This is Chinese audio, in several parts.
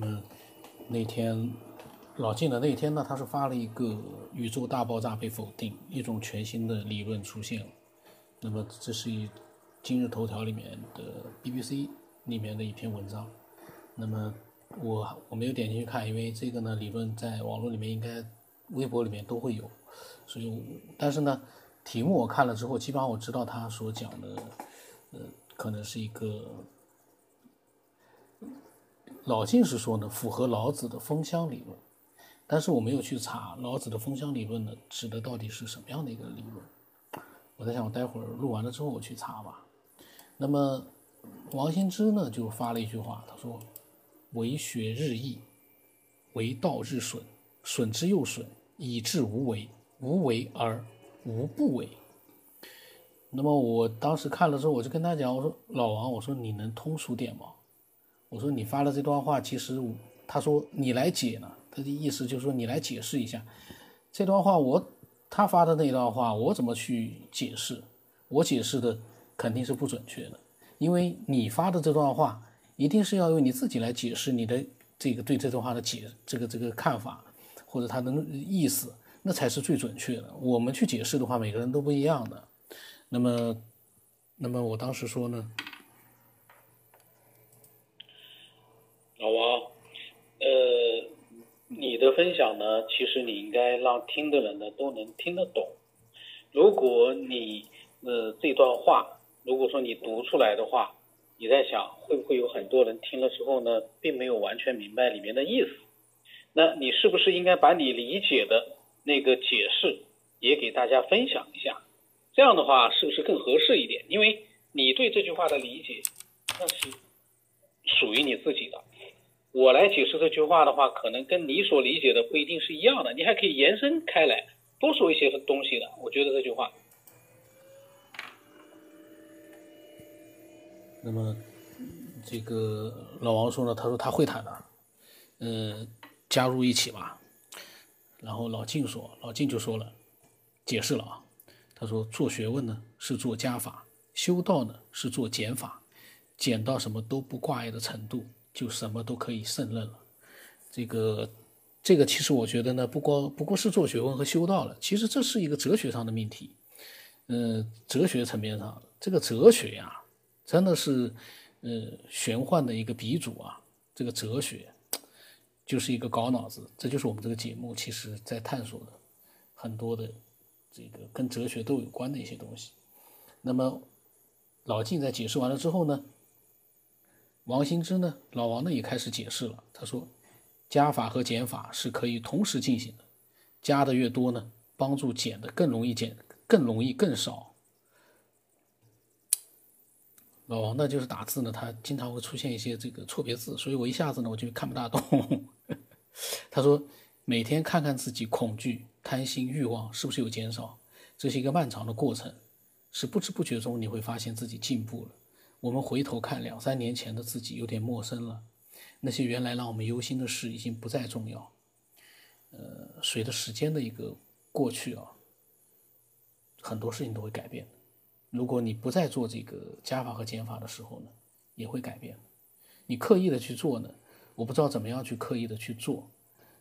嗯，那天老晋的那天呢，他是发了一个宇宙大爆炸被否定，一种全新的理论出现了。那么这是一今日头条里面的 BBC 里面的一篇文章。那么我我没有点进去看，因为这个呢理论在网络里面应该微博里面都会有，所以但是呢题目我看了之后，基本上我知道他所讲的，呃，可能是一个。老晋是说呢，符合老子的风箱理论，但是我没有去查老子的风箱理论呢，指的到底是什么样的一个理论？我在想，我待会儿录完了之后我去查吧。那么王羲之呢，就发了一句话，他说：“为学日益，为道日损，损之又损，以至无为。无为而无不为。”那么我当时看了之后，我就跟他讲，我说：“老王，我说你能通俗点吗？”我说你发了这段话，其实他说你来解呢，他的意思就是说你来解释一下这段话。我他发的那段话，我怎么去解释？我解释的肯定是不准确的，因为你发的这段话一定是要用你自己来解释你的这个对这段话的解这个这个看法或者他的意思，那才是最准确的。我们去解释的话，每个人都不一样的。那么，那么我当时说呢？老王，呃，你的分享呢，其实你应该让听的人呢都能听得懂。如果你呃这段话，如果说你读出来的话，你在想会不会有很多人听了之后呢，并没有完全明白里面的意思？那你是不是应该把你理解的那个解释也给大家分享一下？这样的话是不是更合适一点？因为你对这句话的理解，那是属于你自己的。我来解释这句话的话，可能跟你所理解的不一定是一样的，你还可以延伸开来，多说一些东西的。我觉得这句话。那么，这个老王说呢，他说他会谈的，嗯，加入一起吧。然后老晋说，老晋就说了，解释了啊，他说做学问呢是做加法，修道呢是做减法，减到什么都不挂碍的程度。就什么都可以胜任了，这个，这个其实我觉得呢，不光不过是做学问和修道了，其实这是一个哲学上的命题，嗯，哲学层面上，这个哲学呀，真的是，呃，玄幻的一个鼻祖啊，这个哲学，就是一个搞脑子，这就是我们这个节目其实在探索的很多的这个跟哲学都有关的一些东西。那么老晋在解释完了之后呢？王兴之呢，老王呢也开始解释了。他说，加法和减法是可以同时进行的，加的越多呢，帮助减的更容易减，更容易更少。老王呢就是打字呢，他经常会出现一些这个错别字，所以我一下子呢我就看不大懂。他说，每天看看自己恐惧、贪心、欲望是不是有减少，这是一个漫长的过程，是不知不觉中你会发现自己进步了。我们回头看两三年前的自己，有点陌生了。那些原来让我们忧心的事，已经不再重要。呃，随着时间的一个过去啊，很多事情都会改变。如果你不再做这个加法和减法的时候呢，也会改变。你刻意的去做呢，我不知道怎么样去刻意的去做，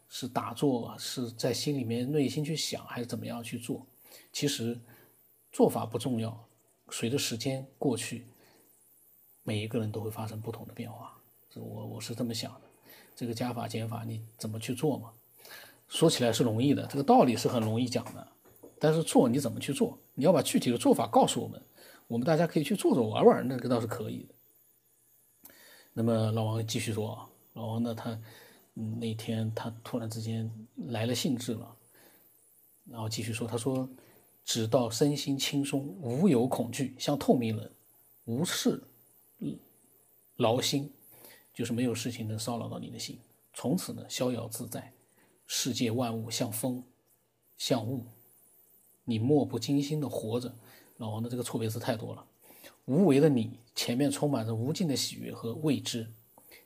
是打坐，是在心里面内心去想，还是怎么样去做？其实做法不重要，随着时间过去。每一个人都会发生不同的变化，我我是这么想的。这个加法减法你怎么去做嘛？说起来是容易的，这个道理是很容易讲的，但是做你怎么去做？你要把具体的做法告诉我们，我们大家可以去做做玩玩，那个倒是可以的。那么老王继续说，老王呢，他那天他突然之间来了兴致了，然后继续说，他说：“直到身心轻松，无有恐惧，像透明人，无事。”劳心，就是没有事情能骚扰到你的心。从此呢，逍遥自在，世界万物像风，像雾，你漠不经心的活着。老王的这个错别字太多了。无为的你，前面充满着无尽的喜悦和未知。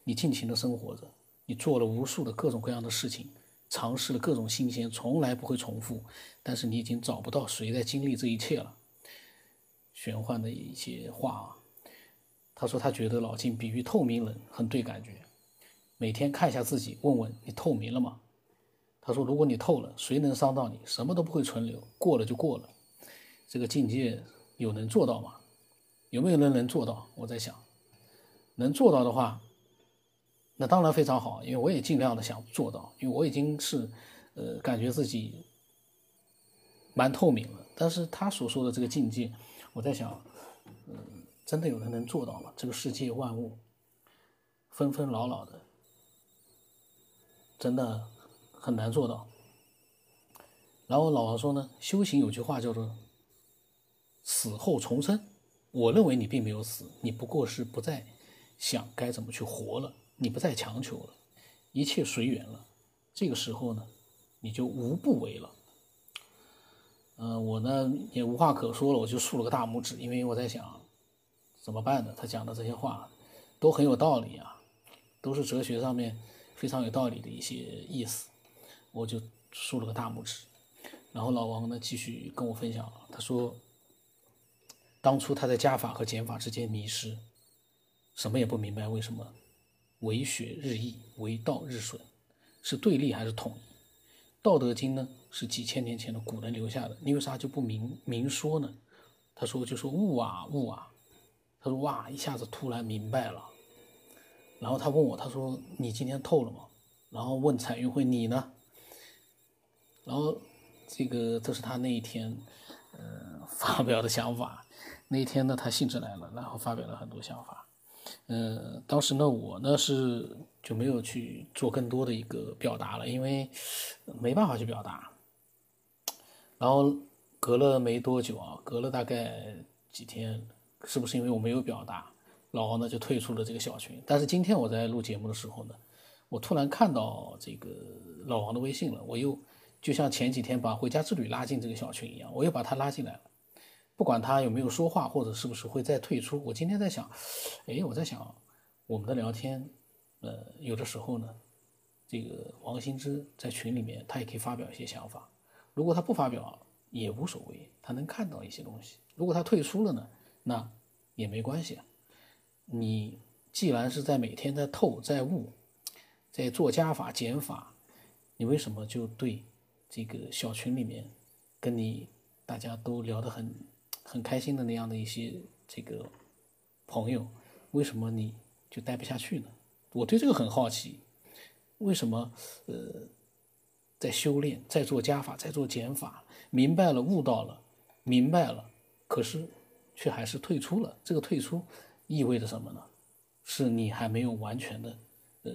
你尽情的生活着，你做了无数的各种各样的事情，尝试了各种新鲜，从来不会重复。但是你已经找不到谁在经历这一切了。玄幻的一些话啊。他说：“他觉得老金比喻透明人很对感觉，每天看一下自己，问问你透明了吗？他说，如果你透了，谁能伤到你？什么都不会存留，过了就过了。这个境界有能做到吗？有没有人能做到？我在想，能做到的话，那当然非常好，因为我也尽量的想做到，因为我已经是，呃，感觉自己蛮透明了。但是他所说的这个境界，我在想，真的有人能做到吗？这个世界万物纷纷扰扰的。真的很难做到。然后老王说呢，修行有句话叫做“死后重生”。我认为你并没有死，你不过是不再想该怎么去活了，你不再强求了，一切随缘了。这个时候呢，你就无不为了。嗯，我呢也无话可说了，我就竖了个大拇指，因为我在想怎么办呢？他讲的这些话都很有道理啊，都是哲学上面。非常有道理的一些意思，我就竖了个大拇指。然后老王呢继续跟我分享，他说，当初他在加法和减法之间迷失，什么也不明白，为什么为学日益，为道日损，是对立还是统一？道德经呢是几千年前的古人留下的，你为啥就不明明说呢？他说就说悟啊悟啊，他说哇一下子突然明白了。然后他问我，他说：“你今天透了吗？”然后问彩云会你呢？然后这个这是他那一天，呃，发表的想法。那一天呢，他兴致来了，然后发表了很多想法。呃，当时呢，我呢是就没有去做更多的一个表达了，因为没办法去表达。然后隔了没多久啊，隔了大概几天，是不是因为我没有表达？老王呢就退出了这个小群，但是今天我在录节目的时候呢，我突然看到这个老王的微信了，我又就像前几天把回家之旅拉进这个小群一样，我又把他拉进来了。不管他有没有说话，或者是不是会再退出，我今天在想，哎，我在想我们的聊天，呃，有的时候呢，这个王新之在群里面他也可以发表一些想法，如果他不发表也无所谓，他能看到一些东西。如果他退出了呢，那也没关系。你既然是在每天在透在悟，在做加法减法，你为什么就对这个小群里面跟你大家都聊得很很开心的那样的一些这个朋友，为什么你就待不下去呢？我对这个很好奇，为什么呃在修炼，在做加法，在做减法，明白了悟到了，明白了，可是却还是退出了，这个退出。意味着什么呢？是你还没有完全的，呃，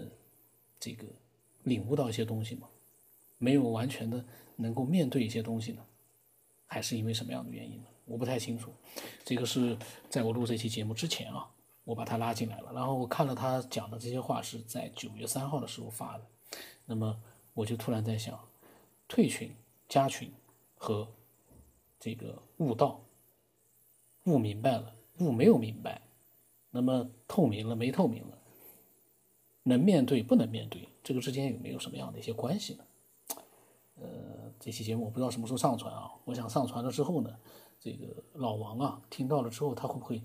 这个领悟到一些东西吗？没有完全的能够面对一些东西呢？还是因为什么样的原因呢？我不太清楚。这个是在我录这期节目之前啊，我把他拉进来了，然后我看了他讲的这些话是在九月三号的时候发的，那么我就突然在想，退群、加群和这个悟道、悟明白了、悟没有明白。那么透明了没透明了？能面对不能面对？这个之间有没有什么样的一些关系呢？呃，这期节目我不知道什么时候上传啊。我想上传了之后呢，这个老王啊听到了之后，他会不会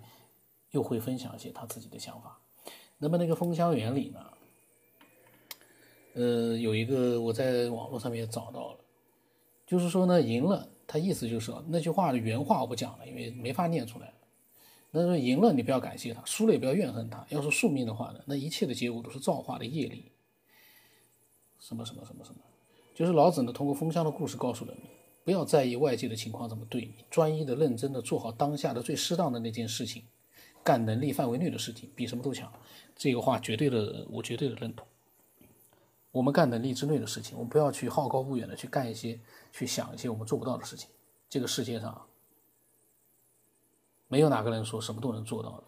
又会分享一些他自己的想法？那么那个风香原理呢？呃，有一个我在网络上面找到了，就是说呢，赢了，他意思就是说那句话的原话我不讲了，因为没法念出来。那说赢了，你不要感谢他；输了也不要怨恨他。要是宿命的话呢，那一切的结果都是造化的业力。什么什么什么什么，就是老子呢通过风箱的故事告诉了你，不要在意外界的情况怎么对你，专一的、认真的做好当下的最适当的那件事情，干能力范围内的事情，比什么都强。这个话绝对的，我绝对的认同。我们干能力之内的事情，我们不要去好高骛远的去干一些、去想一些我们做不到的事情。这个世界上。没有哪个人说什么都能做到的。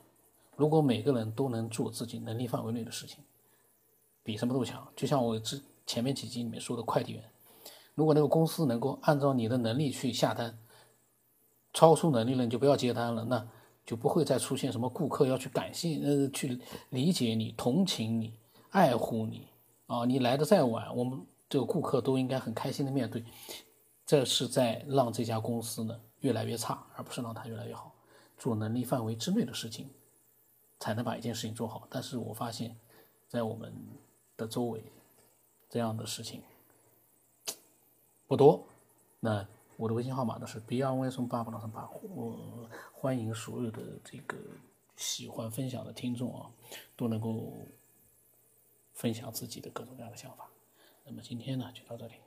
如果每个人都能做自己能力范围内的事情，比什么都强。就像我之前面几集里面说的快递员，如果那个公司能够按照你的能力去下单，超出能力了你就不要接单了，那就不会再出现什么顾客要去感谢呃去理解你、同情你、爱护你啊，你来的再晚，我们这个顾客都应该很开心的面对。这是在让这家公司呢越来越差，而不是让它越来越好。做能力范围之内的事情，才能把一件事情做好。但是我发现，在我们的周围，这样的事情不多。那我的微信号码呢是 b r w 八八八，我欢迎所有的这个喜欢分享的听众啊，都能够。分享自己的各种各样的想法。那么今天呢就到这里。